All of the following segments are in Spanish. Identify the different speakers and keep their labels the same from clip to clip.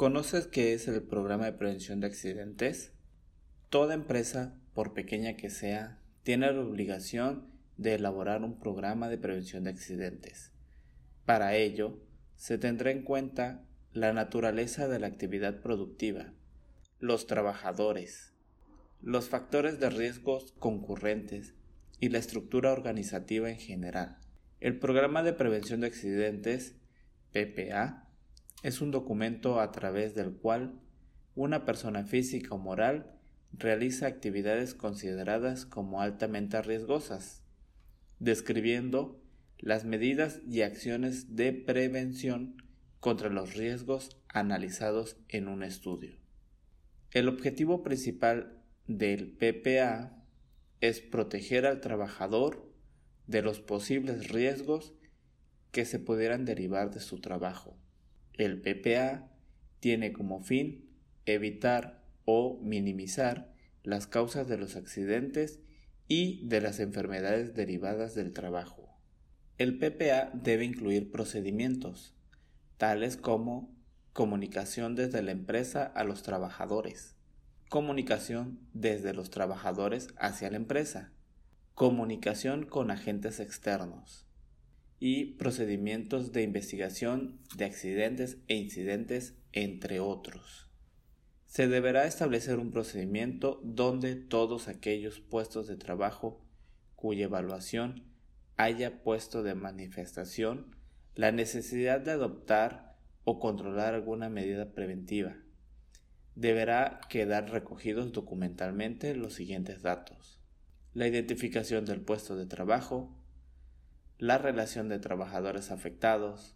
Speaker 1: ¿Conoces qué es el programa de prevención de accidentes? Toda empresa, por pequeña que sea, tiene la obligación de elaborar un programa de prevención de accidentes. Para ello, se tendrá en cuenta la naturaleza de la actividad productiva, los trabajadores, los factores de riesgos concurrentes y la estructura organizativa en general. El Programa de Prevención de Accidentes, PPA, es un documento a través del cual una persona física o moral realiza actividades consideradas como altamente riesgosas, describiendo las medidas y acciones de prevención contra los riesgos analizados en un estudio. El objetivo principal del PPA es proteger al trabajador de los posibles riesgos que se pudieran derivar de su trabajo. El PPA tiene como fin evitar o minimizar las causas de los accidentes y de las enfermedades derivadas del trabajo. El PPA debe incluir procedimientos, tales como comunicación desde la empresa a los trabajadores, comunicación desde los trabajadores hacia la empresa, comunicación con agentes externos, y procedimientos de investigación de accidentes e incidentes, entre otros. Se deberá establecer un procedimiento donde todos aquellos puestos de trabajo cuya evaluación haya puesto de manifestación la necesidad de adoptar o controlar alguna medida preventiva. Deberá quedar recogidos documentalmente los siguientes datos. La identificación del puesto de trabajo, la relación de trabajadores afectados,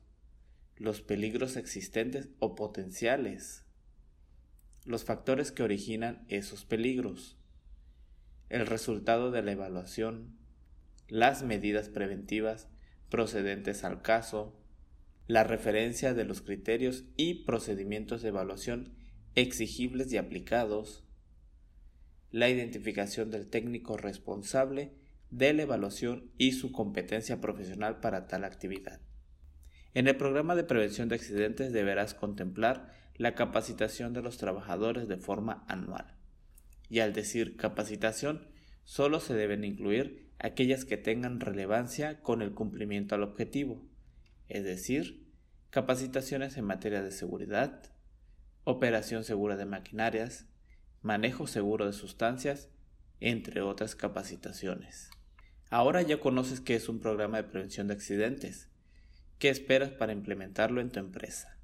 Speaker 1: los peligros existentes o potenciales, los factores que originan esos peligros, el resultado de la evaluación, las medidas preventivas procedentes al caso, la referencia de los criterios y procedimientos de evaluación exigibles y aplicados, la identificación del técnico responsable de la evaluación y su competencia profesional para tal actividad. En el programa de prevención de accidentes deberás contemplar la capacitación de los trabajadores de forma anual. Y al decir capacitación, solo se deben incluir aquellas que tengan relevancia con el cumplimiento al objetivo, es decir, capacitaciones en materia de seguridad, operación segura de maquinarias, manejo seguro de sustancias, entre otras capacitaciones. Ahora ya conoces qué es un programa de prevención de accidentes. ¿Qué esperas para implementarlo en tu empresa?